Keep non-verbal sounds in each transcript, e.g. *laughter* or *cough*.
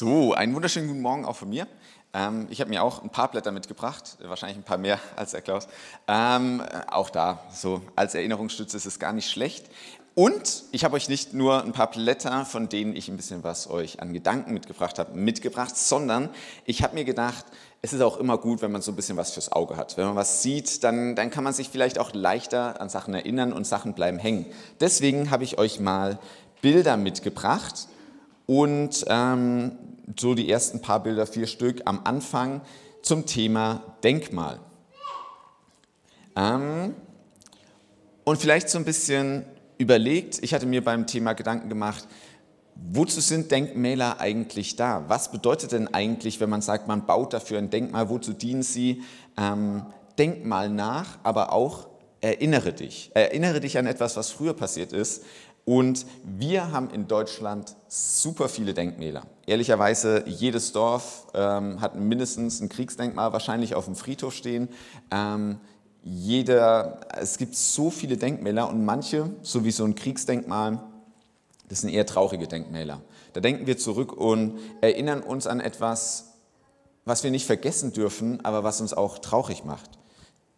So, einen wunderschönen guten Morgen auch von mir. Ähm, ich habe mir auch ein paar Blätter mitgebracht, wahrscheinlich ein paar mehr *laughs* als der Klaus. Ähm, auch da, so als Erinnerungsstütze ist es gar nicht schlecht. Und ich habe euch nicht nur ein paar Blätter, von denen ich ein bisschen was euch an Gedanken mitgebracht habe, mitgebracht, sondern ich habe mir gedacht, es ist auch immer gut, wenn man so ein bisschen was fürs Auge hat. Wenn man was sieht, dann, dann kann man sich vielleicht auch leichter an Sachen erinnern und Sachen bleiben hängen. Deswegen habe ich euch mal Bilder mitgebracht und ähm, so die ersten paar Bilder, vier Stück am Anfang zum Thema Denkmal. Ähm, und vielleicht so ein bisschen überlegt, ich hatte mir beim Thema Gedanken gemacht, wozu sind Denkmäler eigentlich da? Was bedeutet denn eigentlich, wenn man sagt, man baut dafür ein Denkmal, wozu dienen sie? Ähm, denk mal nach, aber auch erinnere dich. Erinnere dich an etwas, was früher passiert ist und wir haben in Deutschland super viele Denkmäler. Ehrlicherweise, jedes Dorf ähm, hat mindestens ein Kriegsdenkmal wahrscheinlich auf dem Friedhof stehen. Ähm, jeder, es gibt so viele Denkmäler und manche, so wie so ein Kriegsdenkmal, das sind eher traurige Denkmäler. Da denken wir zurück und erinnern uns an etwas, was wir nicht vergessen dürfen, aber was uns auch traurig macht.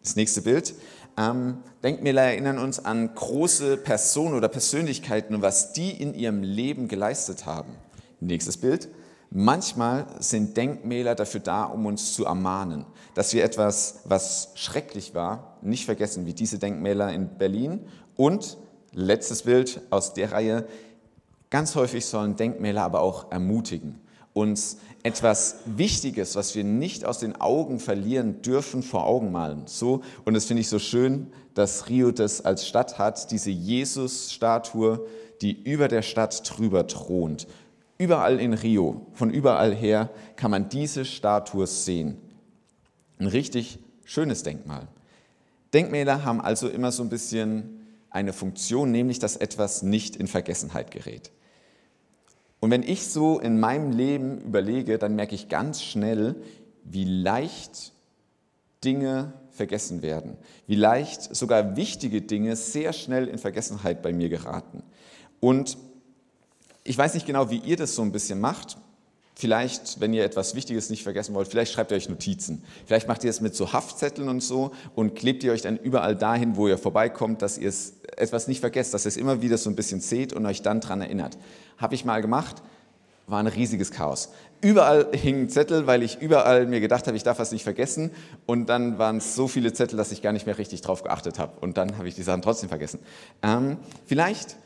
Das nächste Bild. Ähm, Denkmäler erinnern uns an große Personen oder Persönlichkeiten und was die in ihrem Leben geleistet haben. Nächstes Bild. Manchmal sind Denkmäler dafür da, um uns zu ermahnen, dass wir etwas, was schrecklich war, nicht vergessen, wie diese Denkmäler in Berlin. Und letztes Bild aus der Reihe. Ganz häufig sollen Denkmäler aber auch ermutigen, uns etwas Wichtiges, was wir nicht aus den Augen verlieren dürfen, vor Augen malen. So, und das finde ich so schön, dass Rio das als Stadt hat, diese Jesus-Statue, die über der Stadt drüber thront. Überall in Rio, von überall her, kann man diese Statue sehen. Ein richtig schönes Denkmal. Denkmäler haben also immer so ein bisschen eine Funktion, nämlich dass etwas nicht in Vergessenheit gerät. Und wenn ich so in meinem Leben überlege, dann merke ich ganz schnell, wie leicht Dinge vergessen werden, wie leicht sogar wichtige Dinge sehr schnell in Vergessenheit bei mir geraten. Und ich weiß nicht genau, wie ihr das so ein bisschen macht. Vielleicht, wenn ihr etwas Wichtiges nicht vergessen wollt, vielleicht schreibt ihr euch Notizen. Vielleicht macht ihr es mit so Haftzetteln und so und klebt ihr euch dann überall dahin, wo ihr vorbeikommt, dass ihr es etwas nicht vergesst, dass ihr es immer wieder so ein bisschen seht und euch dann daran erinnert. Habe ich mal gemacht, war ein riesiges Chaos. Überall hingen Zettel, weil ich überall mir gedacht habe, ich darf was nicht vergessen. Und dann waren es so viele Zettel, dass ich gar nicht mehr richtig drauf geachtet habe. Und dann habe ich die Sachen trotzdem vergessen. Ähm, vielleicht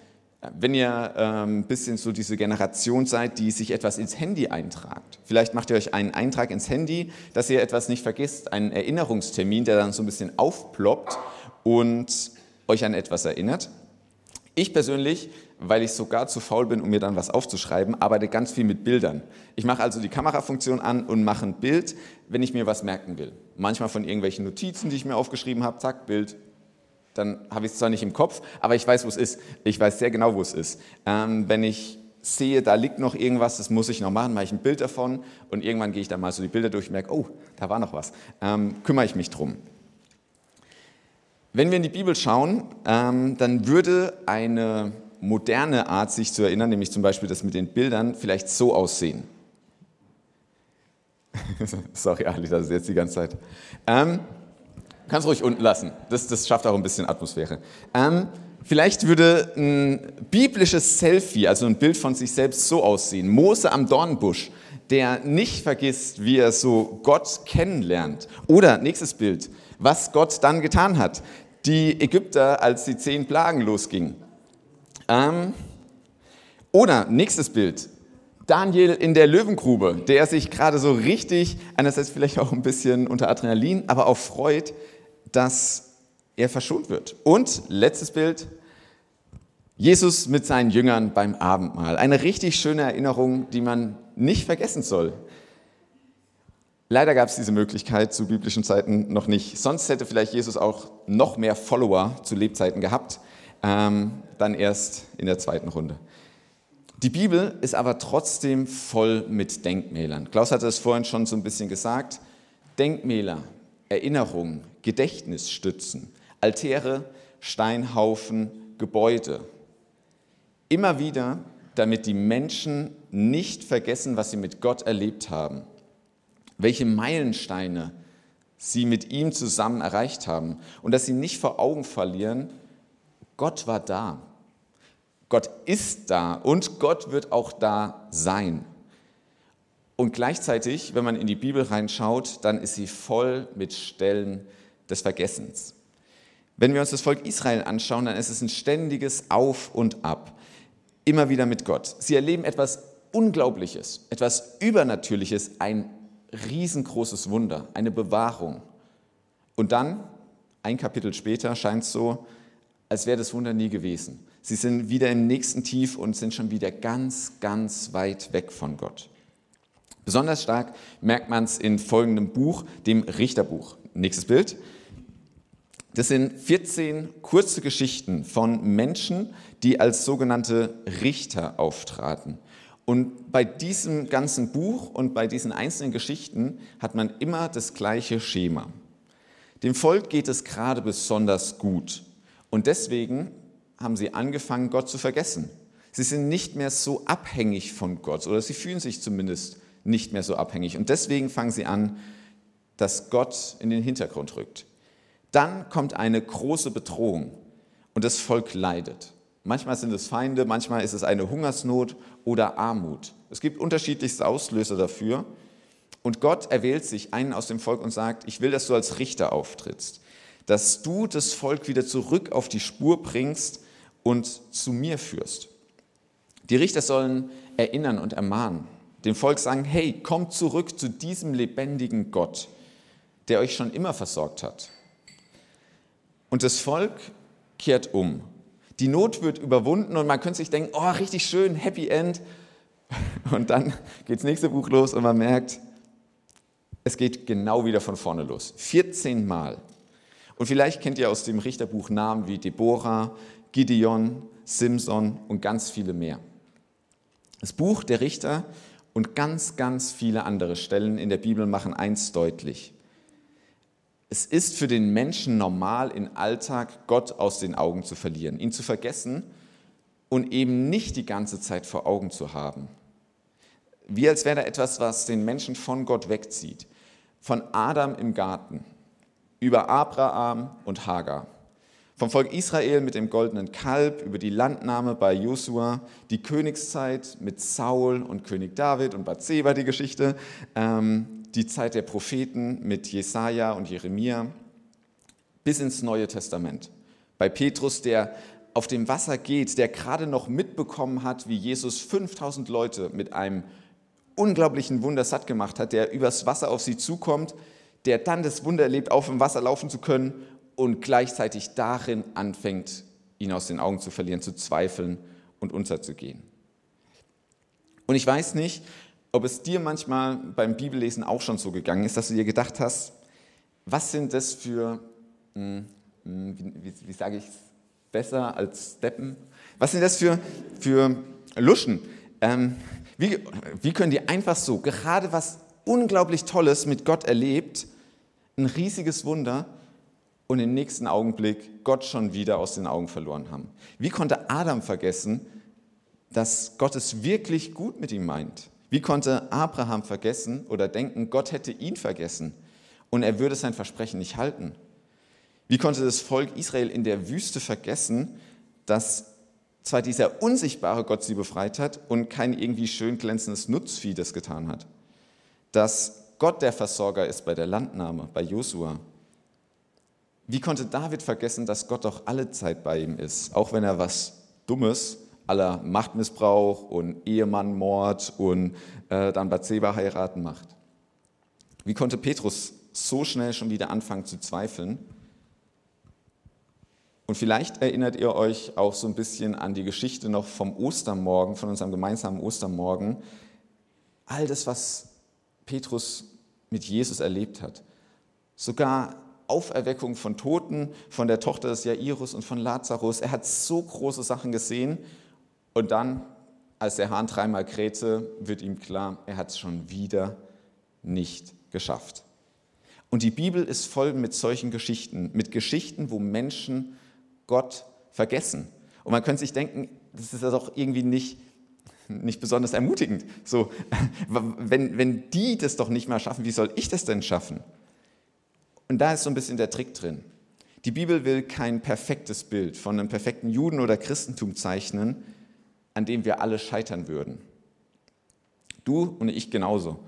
wenn ihr ähm, ein bisschen so diese Generation seid, die sich etwas ins Handy eintragt. Vielleicht macht ihr euch einen Eintrag ins Handy, dass ihr etwas nicht vergisst, einen Erinnerungstermin, der dann so ein bisschen aufploppt und euch an etwas erinnert. Ich persönlich, weil ich sogar zu faul bin, um mir dann was aufzuschreiben, arbeite ganz viel mit Bildern. Ich mache also die Kamerafunktion an und mache ein Bild, wenn ich mir was merken will. Manchmal von irgendwelchen Notizen, die ich mir aufgeschrieben habe, zack, Bild, dann habe ich es zwar nicht im Kopf, aber ich weiß, wo es ist. Ich weiß sehr genau, wo es ist. Ähm, wenn ich sehe, da liegt noch irgendwas, das muss ich noch machen, mache ich ein Bild davon und irgendwann gehe ich dann mal so die Bilder durch und merke, oh, da war noch was. Ähm, kümmere ich mich drum. Wenn wir in die Bibel schauen, ähm, dann würde eine moderne Art, sich zu erinnern, nämlich zum Beispiel das mit den Bildern, vielleicht so aussehen. *laughs* Sorry, Ali, das ist jetzt die ganze Zeit. Ähm, Kannst ruhig unten lassen. Das, das schafft auch ein bisschen Atmosphäre. Ähm, vielleicht würde ein biblisches Selfie, also ein Bild von sich selbst, so aussehen. Mose am Dornbusch, der nicht vergisst, wie er so Gott kennenlernt. Oder nächstes Bild, was Gott dann getan hat. Die Ägypter, als die zehn Plagen losgingen. Ähm, oder nächstes Bild, Daniel in der Löwengrube, der sich gerade so richtig, einerseits vielleicht auch ein bisschen unter Adrenalin, aber auch freut, dass er verschont wird. Und letztes Bild, Jesus mit seinen Jüngern beim Abendmahl. Eine richtig schöne Erinnerung, die man nicht vergessen soll. Leider gab es diese Möglichkeit zu biblischen Zeiten noch nicht. Sonst hätte vielleicht Jesus auch noch mehr Follower zu Lebzeiten gehabt, ähm, dann erst in der zweiten Runde. Die Bibel ist aber trotzdem voll mit Denkmälern. Klaus hatte es vorhin schon so ein bisschen gesagt. Denkmäler, Erinnerungen, Gedächtnisstützen, Altäre, Steinhaufen, Gebäude. Immer wieder damit die Menschen nicht vergessen, was sie mit Gott erlebt haben, welche Meilensteine sie mit ihm zusammen erreicht haben und dass sie nicht vor Augen verlieren, Gott war da. Gott ist da und Gott wird auch da sein. Und gleichzeitig, wenn man in die Bibel reinschaut, dann ist sie voll mit Stellen des Vergessens. Wenn wir uns das Volk Israel anschauen, dann ist es ein ständiges Auf und Ab. Immer wieder mit Gott. Sie erleben etwas Unglaubliches, etwas Übernatürliches, ein riesengroßes Wunder, eine Bewahrung. Und dann, ein Kapitel später, scheint es so, als wäre das Wunder nie gewesen. Sie sind wieder im nächsten Tief und sind schon wieder ganz, ganz weit weg von Gott. Besonders stark merkt man es in folgendem Buch, dem Richterbuch. Nächstes Bild. Das sind 14 kurze Geschichten von Menschen, die als sogenannte Richter auftraten. Und bei diesem ganzen Buch und bei diesen einzelnen Geschichten hat man immer das gleiche Schema. Dem Volk geht es gerade besonders gut. Und deswegen haben sie angefangen, Gott zu vergessen. Sie sind nicht mehr so abhängig von Gott oder sie fühlen sich zumindest nicht mehr so abhängig. Und deswegen fangen sie an, dass Gott in den Hintergrund rückt. Dann kommt eine große Bedrohung und das Volk leidet. Manchmal sind es Feinde, manchmal ist es eine Hungersnot oder Armut. Es gibt unterschiedlichste Auslöser dafür. Und Gott erwählt sich einen aus dem Volk und sagt, ich will, dass du als Richter auftrittst, dass du das Volk wieder zurück auf die Spur bringst und zu mir führst. Die Richter sollen erinnern und ermahnen, dem Volk sagen, hey, kommt zurück zu diesem lebendigen Gott, der euch schon immer versorgt hat. Und das Volk kehrt um die Not wird überwunden und man könnte sich denken, oh, richtig schön, Happy End. *laughs* Und dann geht das nächste Buch los und man merkt, es geht genau wieder von vorne los. 14 Mal. Und vielleicht kennt ihr aus dem Richterbuch Namen wie Deborah, Gideon, Simson und ganz viele mehr. Das Buch der Richter und ganz, ganz viele andere Stellen in der Bibel machen eins deutlich. Es ist für den Menschen normal, im Alltag Gott aus den Augen zu verlieren, ihn zu vergessen und eben nicht die ganze Zeit vor Augen zu haben. Wie als wäre da etwas, was den Menschen von Gott wegzieht. Von Adam im Garten, über Abraham und Hagar. Vom Volk Israel mit dem goldenen Kalb, über die Landnahme bei Josua, die Königszeit mit Saul und König David und Bathseba, die Geschichte, ähm, die Zeit der Propheten mit Jesaja und Jeremia bis ins Neue Testament. Bei Petrus, der auf dem Wasser geht, der gerade noch mitbekommen hat, wie Jesus 5000 Leute mit einem unglaublichen Wunder satt gemacht hat, der übers Wasser auf sie zukommt, der dann das Wunder erlebt, auf dem Wasser laufen zu können und gleichzeitig darin anfängt, ihn aus den Augen zu verlieren, zu zweifeln und unterzugehen. Und ich weiß nicht, ob es dir manchmal beim Bibellesen auch schon so gegangen ist, dass du dir gedacht hast, was sind das für, hm, hm, wie, wie, wie sage ich es besser als Steppen? Was sind das für, für Luschen? Ähm, wie, wie können die einfach so, gerade was unglaublich Tolles mit Gott erlebt, ein riesiges Wunder und im nächsten Augenblick Gott schon wieder aus den Augen verloren haben? Wie konnte Adam vergessen, dass Gott es wirklich gut mit ihm meint? Wie konnte Abraham vergessen oder denken, Gott hätte ihn vergessen und er würde sein Versprechen nicht halten? Wie konnte das Volk Israel in der Wüste vergessen, dass zwar dieser unsichtbare Gott sie befreit hat und kein irgendwie schön glänzendes Nutzvieh das getan hat? Dass Gott der Versorger ist bei der Landnahme, bei Josua. Wie konnte David vergessen, dass Gott doch alle Zeit bei ihm ist, auch wenn er was Dummes aller Machtmissbrauch und Ehemannmord und äh, dann Bathseba heiraten macht. Wie konnte Petrus so schnell schon wieder anfangen zu zweifeln? Und vielleicht erinnert ihr euch auch so ein bisschen an die Geschichte noch vom Ostermorgen, von unserem gemeinsamen Ostermorgen. All das, was Petrus mit Jesus erlebt hat. Sogar Auferweckung von Toten, von der Tochter des Jairus und von Lazarus. Er hat so große Sachen gesehen und dann, als der Hahn dreimal krähte, wird ihm klar, er hat es schon wieder nicht geschafft. Und die Bibel ist voll mit solchen Geschichten, mit Geschichten, wo Menschen Gott vergessen. Und man könnte sich denken, das ist ja doch irgendwie nicht, nicht besonders ermutigend. So, *laughs* wenn, wenn die das doch nicht mal schaffen, wie soll ich das denn schaffen? Und da ist so ein bisschen der Trick drin. Die Bibel will kein perfektes Bild von einem perfekten Juden oder Christentum zeichnen, an dem wir alle scheitern würden. Du und ich genauso.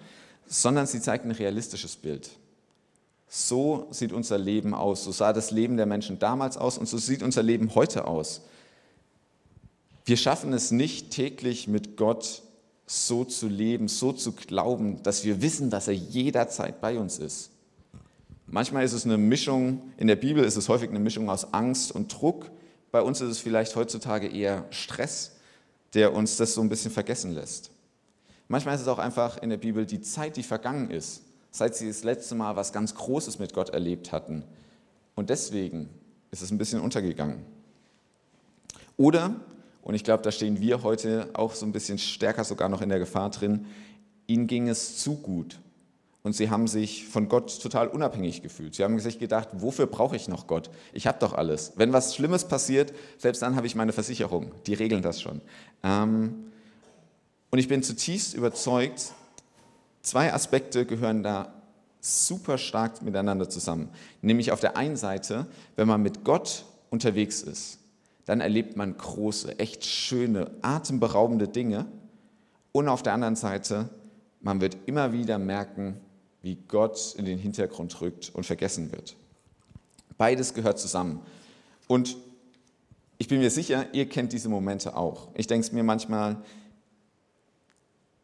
Sondern sie zeigt ein realistisches Bild. So sieht unser Leben aus. So sah das Leben der Menschen damals aus und so sieht unser Leben heute aus. Wir schaffen es nicht täglich mit Gott so zu leben, so zu glauben, dass wir wissen, dass er jederzeit bei uns ist. Manchmal ist es eine Mischung, in der Bibel ist es häufig eine Mischung aus Angst und Druck. Bei uns ist es vielleicht heutzutage eher Stress, der uns das so ein bisschen vergessen lässt. Manchmal ist es auch einfach in der Bibel die Zeit, die vergangen ist, seit sie das letzte Mal was ganz Großes mit Gott erlebt hatten. Und deswegen ist es ein bisschen untergegangen. Oder, und ich glaube, da stehen wir heute auch so ein bisschen stärker sogar noch in der Gefahr drin, ihnen ging es zu gut und sie haben sich von Gott total unabhängig gefühlt. Sie haben sich gedacht, wofür brauche ich noch Gott? Ich habe doch alles. Wenn was Schlimmes passiert, selbst dann habe ich meine Versicherung. Die regeln das schon. Ähm, und ich bin zutiefst überzeugt, zwei Aspekte gehören da super stark miteinander zusammen. Nämlich auf der einen Seite, wenn man mit Gott unterwegs ist, dann erlebt man große, echt schöne, atemberaubende Dinge. Und auf der anderen Seite, man wird immer wieder merken, wie Gott in den Hintergrund rückt und vergessen wird. Beides gehört zusammen. Und ich bin mir sicher, ihr kennt diese Momente auch. Ich denke es mir manchmal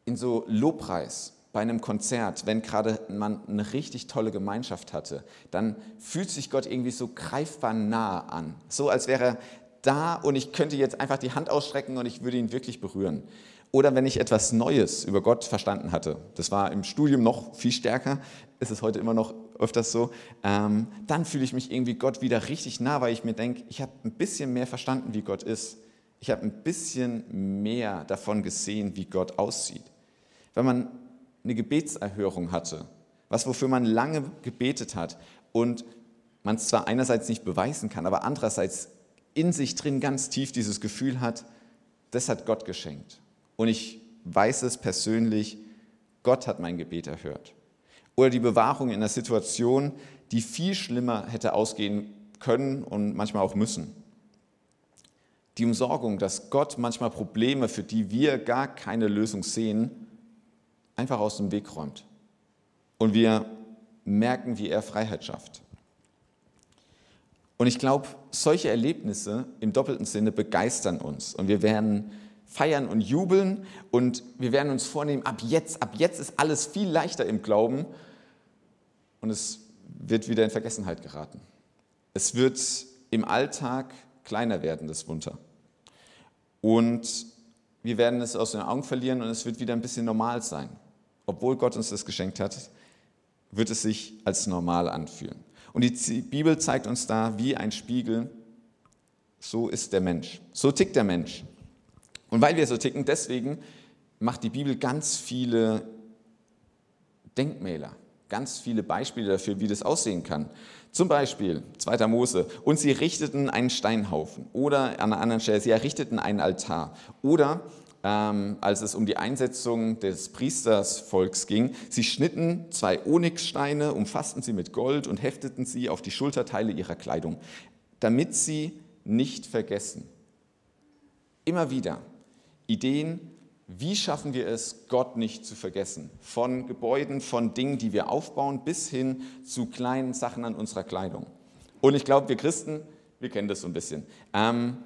in so Lobpreis bei einem Konzert, wenn gerade man eine richtig tolle Gemeinschaft hatte, dann fühlt sich Gott irgendwie so greifbar nah an. So als wäre er da und ich könnte jetzt einfach die Hand ausstrecken und ich würde ihn wirklich berühren. Oder wenn ich etwas Neues über Gott verstanden hatte, das war im Studium noch viel stärker, ist es heute immer noch öfters so, ähm, dann fühle ich mich irgendwie Gott wieder richtig nah, weil ich mir denke, ich habe ein bisschen mehr verstanden, wie Gott ist. Ich habe ein bisschen mehr davon gesehen, wie Gott aussieht. Wenn man eine Gebetserhörung hatte, was wofür man lange gebetet hat und man es zwar einerseits nicht beweisen kann, aber andererseits in sich drin ganz tief dieses Gefühl hat, das hat Gott geschenkt. Und ich weiß es persönlich, Gott hat mein Gebet erhört. Oder die Bewahrung in einer Situation, die viel schlimmer hätte ausgehen können und manchmal auch müssen. Die Umsorgung, dass Gott manchmal Probleme, für die wir gar keine Lösung sehen, einfach aus dem Weg räumt. Und wir merken, wie er Freiheit schafft. Und ich glaube, solche Erlebnisse im doppelten Sinne begeistern uns. Und wir werden feiern und jubeln und wir werden uns vornehmen, ab jetzt, ab jetzt ist alles viel leichter im Glauben und es wird wieder in Vergessenheit geraten. Es wird im Alltag kleiner werden, das Wunder. Und wir werden es aus den Augen verlieren und es wird wieder ein bisschen normal sein. Obwohl Gott uns das geschenkt hat, wird es sich als normal anfühlen. Und die Bibel zeigt uns da wie ein Spiegel, so ist der Mensch. So tickt der Mensch. Und weil wir so ticken, deswegen macht die Bibel ganz viele Denkmäler, ganz viele Beispiele dafür, wie das aussehen kann. Zum Beispiel 2. Mose, und sie richteten einen Steinhaufen. Oder an einer anderen Stelle, sie errichteten einen Altar. Oder ähm, als es um die Einsetzung des Priestersvolks ging, sie schnitten zwei Onyxsteine, umfassten sie mit Gold und hefteten sie auf die Schulterteile ihrer Kleidung, damit sie nicht vergessen. Immer wieder Ideen, wie schaffen wir es, Gott nicht zu vergessen? Von Gebäuden, von Dingen, die wir aufbauen, bis hin zu kleinen Sachen an unserer Kleidung. Und ich glaube, wir Christen, wir kennen das so ein bisschen. Ähm,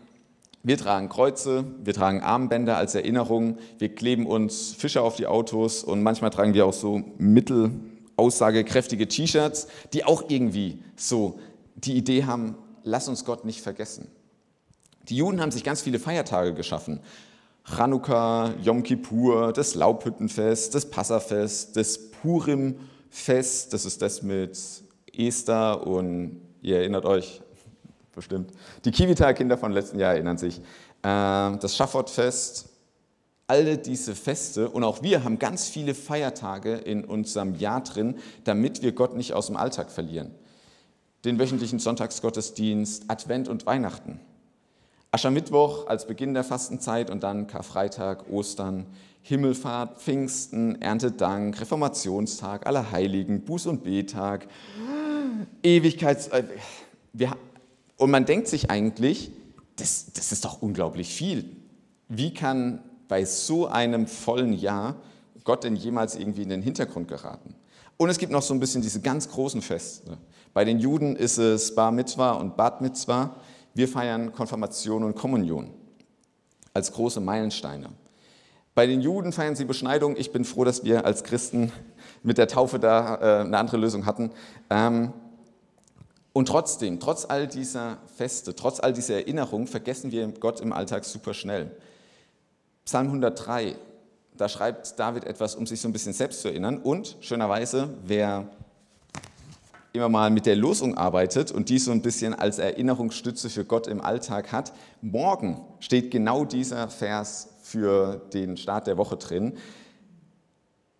wir tragen Kreuze, wir tragen Armbänder als Erinnerung, wir kleben uns Fische auf die Autos und manchmal tragen wir auch so mittelaussagekräftige T-Shirts, die auch irgendwie so die Idee haben, lass uns Gott nicht vergessen. Die Juden haben sich ganz viele Feiertage geschaffen. Chanukka, Yom Kippur, das Laubhüttenfest, das Passafest, das Purimfest, das ist das mit Esther und ihr erinnert euch bestimmt, die Kivita-Kinder von letzten Jahr erinnern sich, ähm, das Schaffottfest, alle diese Feste und auch wir haben ganz viele Feiertage in unserem Jahr drin, damit wir Gott nicht aus dem Alltag verlieren. Den wöchentlichen Sonntagsgottesdienst, Advent und Weihnachten. Aschermittwoch als Beginn der Fastenzeit und dann Karfreitag, Ostern, Himmelfahrt, Pfingsten, Erntedank, Reformationstag, Allerheiligen, Buß- und Betag, Ewigkeits... Äh, und man denkt sich eigentlich, das, das ist doch unglaublich viel. Wie kann bei so einem vollen Jahr Gott denn jemals irgendwie in den Hintergrund geraten? Und es gibt noch so ein bisschen diese ganz großen Feste. Bei den Juden ist es Bar Mitzvah und Bat Mitzvah. Wir feiern Konfirmation und Kommunion als große Meilensteine. Bei den Juden feiern sie Beschneidung. Ich bin froh, dass wir als Christen mit der Taufe da äh, eine andere Lösung hatten. Ähm, und trotzdem, trotz all dieser Feste, trotz all dieser Erinnerung, vergessen wir Gott im Alltag super schnell. Psalm 103, da schreibt David etwas, um sich so ein bisschen selbst zu erinnern. Und schönerweise, wer immer mal mit der Losung arbeitet und die so ein bisschen als Erinnerungsstütze für Gott im Alltag hat, morgen steht genau dieser Vers für den Start der Woche drin.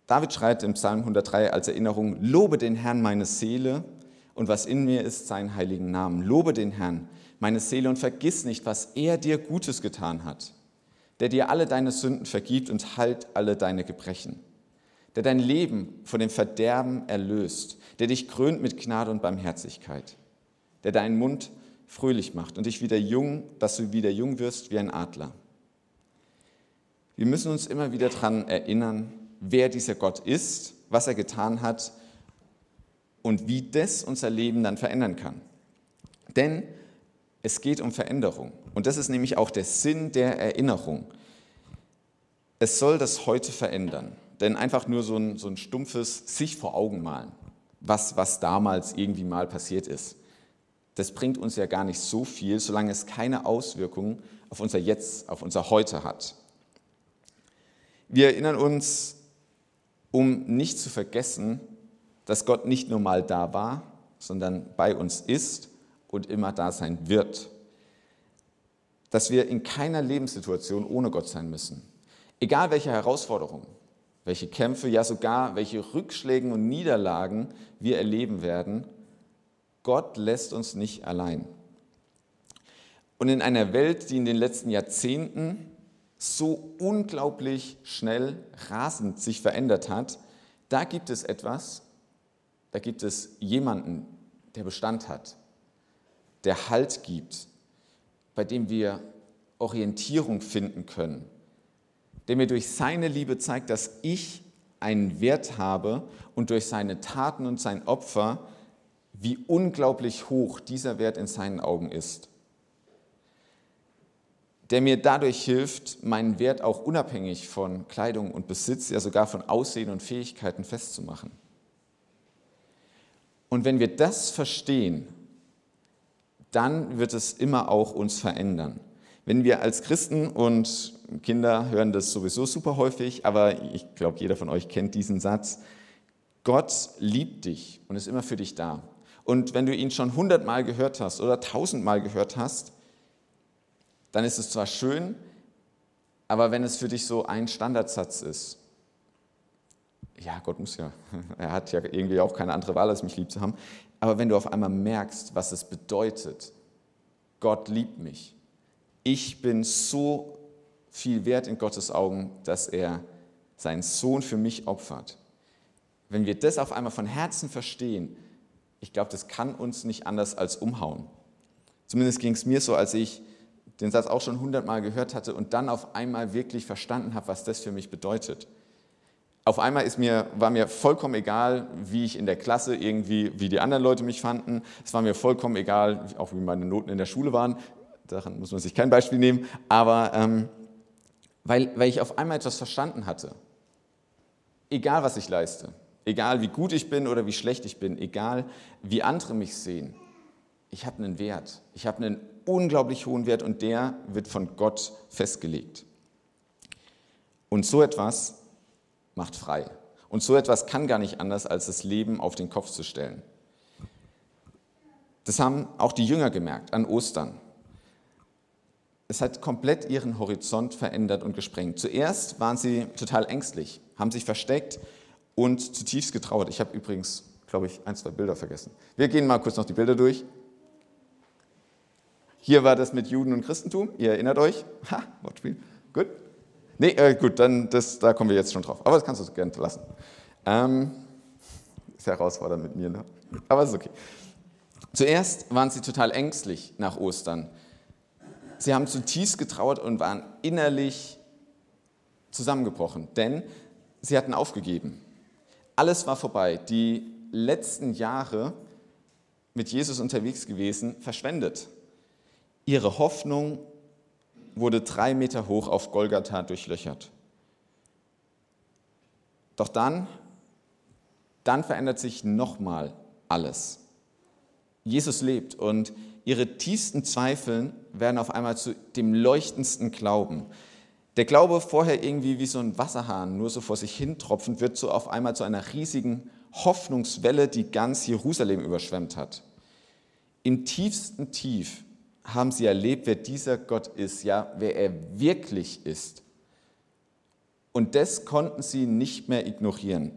David schreibt im Psalm 103 als Erinnerung, Lobe den Herrn meine Seele und was in mir ist, seinen heiligen Namen. Lobe den Herrn meine Seele und vergiss nicht, was er dir Gutes getan hat, der dir alle deine Sünden vergibt und heilt alle deine Gebrechen der dein Leben von dem Verderben erlöst, der dich krönt mit Gnade und Barmherzigkeit, der deinen Mund fröhlich macht und dich wieder jung, dass du wieder jung wirst wie ein Adler. Wir müssen uns immer wieder daran erinnern, wer dieser Gott ist, was er getan hat und wie das unser Leben dann verändern kann. Denn es geht um Veränderung. Und das ist nämlich auch der Sinn der Erinnerung. Es soll das heute verändern. Denn einfach nur so ein, so ein stumpfes sich vor Augen malen, was, was damals irgendwie mal passiert ist, das bringt uns ja gar nicht so viel, solange es keine Auswirkungen auf unser Jetzt, auf unser Heute hat. Wir erinnern uns, um nicht zu vergessen, dass Gott nicht nur mal da war, sondern bei uns ist und immer da sein wird. Dass wir in keiner Lebenssituation ohne Gott sein müssen. Egal welche Herausforderungen, welche Kämpfe, ja sogar welche Rückschläge und Niederlagen wir erleben werden. Gott lässt uns nicht allein. Und in einer Welt, die in den letzten Jahrzehnten so unglaublich schnell, rasend sich verändert hat, da gibt es etwas, da gibt es jemanden, der Bestand hat, der Halt gibt, bei dem wir Orientierung finden können, der mir durch seine Liebe zeigt, dass ich einen Wert habe und durch seine Taten und sein Opfer, wie unglaublich hoch dieser Wert in seinen Augen ist. Der mir dadurch hilft, meinen Wert auch unabhängig von Kleidung und Besitz, ja sogar von Aussehen und Fähigkeiten festzumachen. Und wenn wir das verstehen, dann wird es immer auch uns verändern. Wenn wir als Christen und Kinder hören das sowieso super häufig, aber ich glaube, jeder von euch kennt diesen Satz. Gott liebt dich und ist immer für dich da. Und wenn du ihn schon hundertmal gehört hast oder tausendmal gehört hast, dann ist es zwar schön, aber wenn es für dich so ein Standardsatz ist, ja, Gott muss ja, *laughs* er hat ja irgendwie auch keine andere Wahl, als mich lieb zu haben, aber wenn du auf einmal merkst, was es bedeutet, Gott liebt mich, ich bin so viel wert in Gottes Augen, dass er seinen Sohn für mich opfert. Wenn wir das auf einmal von Herzen verstehen, ich glaube, das kann uns nicht anders als umhauen. Zumindest ging es mir so, als ich den Satz auch schon hundertmal gehört hatte und dann auf einmal wirklich verstanden habe, was das für mich bedeutet. Auf einmal ist mir, war mir vollkommen egal, wie ich in der Klasse irgendwie, wie die anderen Leute mich fanden. Es war mir vollkommen egal, auch wie meine Noten in der Schule waren. Daran muss man sich kein Beispiel nehmen. Aber ähm, weil, weil ich auf einmal etwas verstanden hatte. Egal, was ich leiste, egal wie gut ich bin oder wie schlecht ich bin, egal wie andere mich sehen, ich habe einen Wert. Ich habe einen unglaublich hohen Wert und der wird von Gott festgelegt. Und so etwas macht frei. Und so etwas kann gar nicht anders, als das Leben auf den Kopf zu stellen. Das haben auch die Jünger gemerkt an Ostern es hat komplett ihren Horizont verändert und gesprengt. Zuerst waren sie total ängstlich, haben sich versteckt und zutiefst getrauert. Ich habe übrigens, glaube ich, ein, zwei Bilder vergessen. Wir gehen mal kurz noch die Bilder durch. Hier war das mit Juden und Christentum, ihr erinnert euch. Ha, Wortspiel. Gut. Nee, äh, gut, dann das, da kommen wir jetzt schon drauf. Aber das kannst du gerne lassen. Ähm, ist herausfordernd mit mir, ne? Aber es ist okay. Zuerst waren sie total ängstlich nach Ostern. Sie haben zutiefst getrauert und waren innerlich zusammengebrochen, denn sie hatten aufgegeben. Alles war vorbei. Die letzten Jahre mit Jesus unterwegs gewesen, verschwendet. Ihre Hoffnung wurde drei Meter hoch auf Golgatha durchlöchert. Doch dann, dann verändert sich nochmal alles. Jesus lebt und ihre tiefsten Zweifeln werden auf einmal zu dem leuchtendsten Glauben. Der Glaube vorher irgendwie wie so ein Wasserhahn nur so vor sich hin tropfend, wird so auf einmal zu einer riesigen Hoffnungswelle, die ganz Jerusalem überschwemmt hat. Im tiefsten Tief haben sie erlebt, wer dieser Gott ist, ja, wer er wirklich ist. Und das konnten sie nicht mehr ignorieren.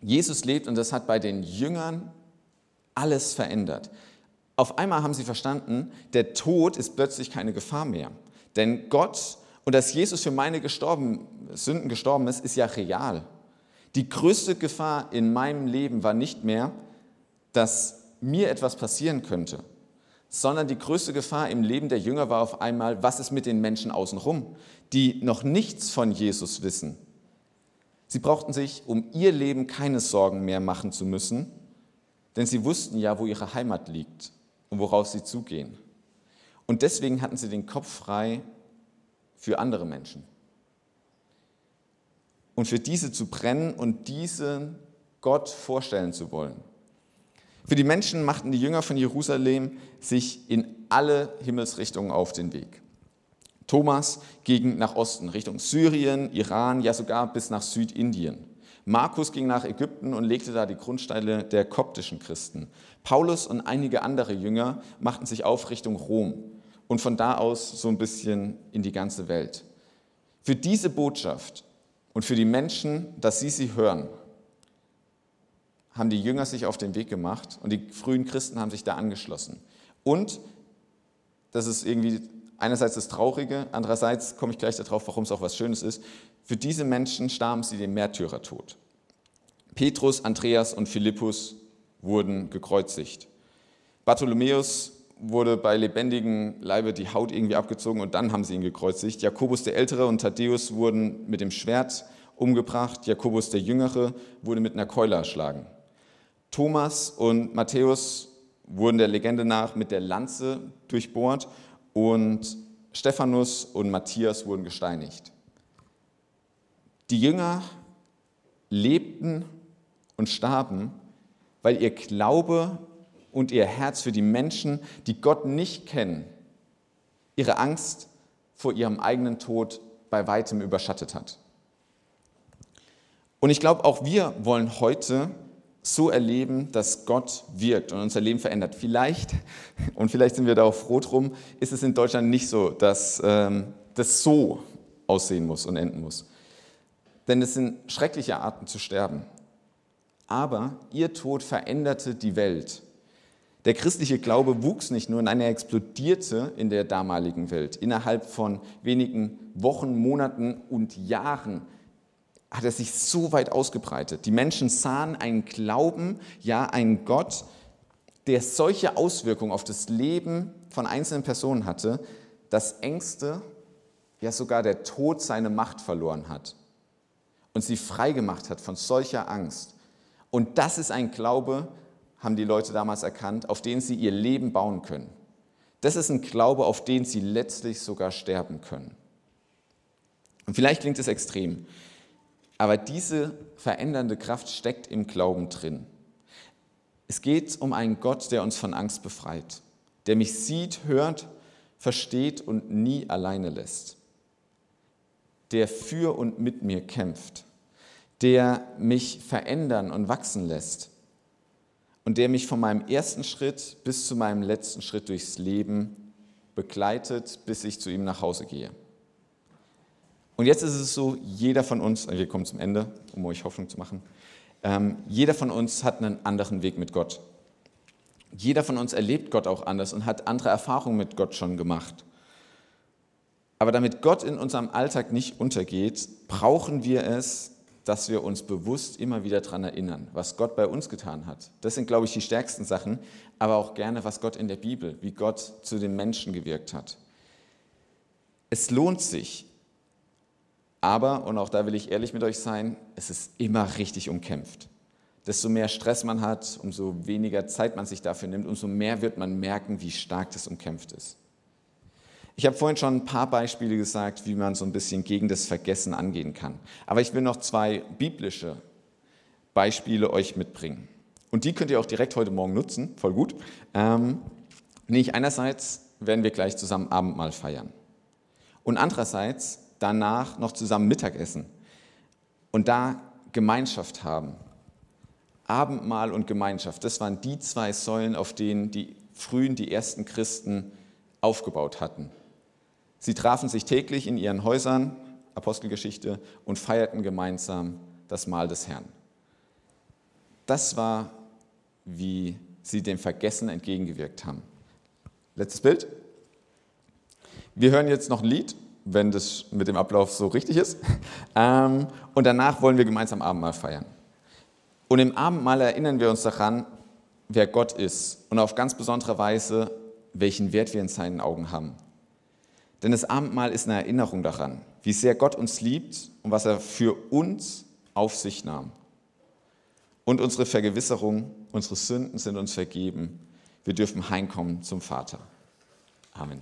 Jesus lebt und das hat bei den Jüngern alles verändert. Auf einmal haben sie verstanden, der Tod ist plötzlich keine Gefahr mehr. Denn Gott und dass Jesus für meine gestorben, Sünden gestorben ist, ist ja real. Die größte Gefahr in meinem Leben war nicht mehr, dass mir etwas passieren könnte, sondern die größte Gefahr im Leben der Jünger war auf einmal, was ist mit den Menschen außenrum, die noch nichts von Jesus wissen. Sie brauchten sich um ihr Leben keine Sorgen mehr machen zu müssen, denn sie wussten ja, wo ihre Heimat liegt und worauf sie zugehen. Und deswegen hatten sie den Kopf frei für andere Menschen. Und für diese zu brennen und diesen Gott vorstellen zu wollen. Für die Menschen machten die Jünger von Jerusalem sich in alle Himmelsrichtungen auf den Weg. Thomas ging nach Osten, Richtung Syrien, Iran, ja sogar bis nach Südindien. Markus ging nach Ägypten und legte da die Grundsteine der koptischen Christen. Paulus und einige andere Jünger machten sich auf Richtung Rom und von da aus so ein bisschen in die ganze Welt. Für diese Botschaft und für die Menschen, dass sie sie hören, haben die Jünger sich auf den Weg gemacht und die frühen Christen haben sich da angeschlossen. Und das ist irgendwie einerseits das Traurige, andererseits komme ich gleich darauf, warum es auch was Schönes ist. Für diese Menschen starben sie den Märtyrertod. Petrus, Andreas und Philippus wurden gekreuzigt. Bartholomäus wurde bei lebendigem Leibe die Haut irgendwie abgezogen und dann haben sie ihn gekreuzigt. Jakobus der Ältere und Thaddäus wurden mit dem Schwert umgebracht. Jakobus der Jüngere wurde mit einer Keule erschlagen. Thomas und Matthäus wurden der Legende nach mit der Lanze durchbohrt und Stephanus und Matthias wurden gesteinigt. Die Jünger lebten und starben, weil ihr Glaube und ihr Herz für die Menschen, die Gott nicht kennen, ihre Angst vor ihrem eigenen Tod bei weitem überschattet hat. Und ich glaube, auch wir wollen heute so erleben, dass Gott wirkt und unser Leben verändert. Vielleicht, *laughs* und vielleicht sind wir da auch froh drum, ist es in Deutschland nicht so, dass ähm, das so aussehen muss und enden muss. Denn es sind schreckliche Arten zu sterben. Aber ihr Tod veränderte die Welt. Der christliche Glaube wuchs nicht nur, nein, er explodierte in der damaligen Welt. Innerhalb von wenigen Wochen, Monaten und Jahren hat er sich so weit ausgebreitet. Die Menschen sahen einen Glauben, ja einen Gott, der solche Auswirkungen auf das Leben von einzelnen Personen hatte, dass Ängste, ja sogar der Tod seine Macht verloren hat und sie freigemacht hat von solcher Angst. Und das ist ein Glaube, haben die Leute damals erkannt, auf den sie ihr Leben bauen können. Das ist ein Glaube, auf den sie letztlich sogar sterben können. Und vielleicht klingt es extrem, aber diese verändernde Kraft steckt im Glauben drin. Es geht um einen Gott, der uns von Angst befreit, der mich sieht, hört, versteht und nie alleine lässt, der für und mit mir kämpft, der mich verändern und wachsen lässt und der mich von meinem ersten Schritt bis zu meinem letzten Schritt durchs Leben begleitet, bis ich zu ihm nach Hause gehe. Und jetzt ist es so, jeder von uns, wir kommen zum Ende, um euch Hoffnung zu machen, ähm, jeder von uns hat einen anderen Weg mit Gott. Jeder von uns erlebt Gott auch anders und hat andere Erfahrungen mit Gott schon gemacht. Aber damit Gott in unserem Alltag nicht untergeht, brauchen wir es, dass wir uns bewusst immer wieder daran erinnern, was Gott bei uns getan hat. Das sind, glaube ich, die stärksten Sachen, aber auch gerne, was Gott in der Bibel, wie Gott zu den Menschen gewirkt hat. Es lohnt sich, aber, und auch da will ich ehrlich mit euch sein, es ist immer richtig umkämpft. Desto mehr Stress man hat, umso weniger Zeit man sich dafür nimmt, umso mehr wird man merken, wie stark das umkämpft ist. Ich habe vorhin schon ein paar Beispiele gesagt, wie man so ein bisschen gegen das Vergessen angehen kann. Aber ich will noch zwei biblische Beispiele euch mitbringen. Und die könnt ihr auch direkt heute Morgen nutzen, voll gut. Ähm, nämlich einerseits werden wir gleich zusammen Abendmahl feiern. Und andererseits danach noch zusammen Mittagessen. Und da Gemeinschaft haben. Abendmahl und Gemeinschaft, das waren die zwei Säulen, auf denen die frühen, die ersten Christen aufgebaut hatten. Sie trafen sich täglich in ihren Häusern, Apostelgeschichte, und feierten gemeinsam das Mahl des Herrn. Das war, wie sie dem Vergessen entgegengewirkt haben. Letztes Bild. Wir hören jetzt noch ein Lied, wenn das mit dem Ablauf so richtig ist. *laughs* Ähm, und danach wollen wir gemeinsam Abendmahl feiern. Und im Abendmahl erinnern wir uns daran, wer Gott ist und auf ganz besondere Weise, welchen Wert wir in seinen Augen haben. Denn das Abendmahl ist eine Erinnerung daran, wie sehr Gott uns liebt und was er für uns auf sich nahm. Und unsere Vergewisserung, unsere Sünden sind uns vergeben. Wir dürfen heimkommen zum Vater. Amen.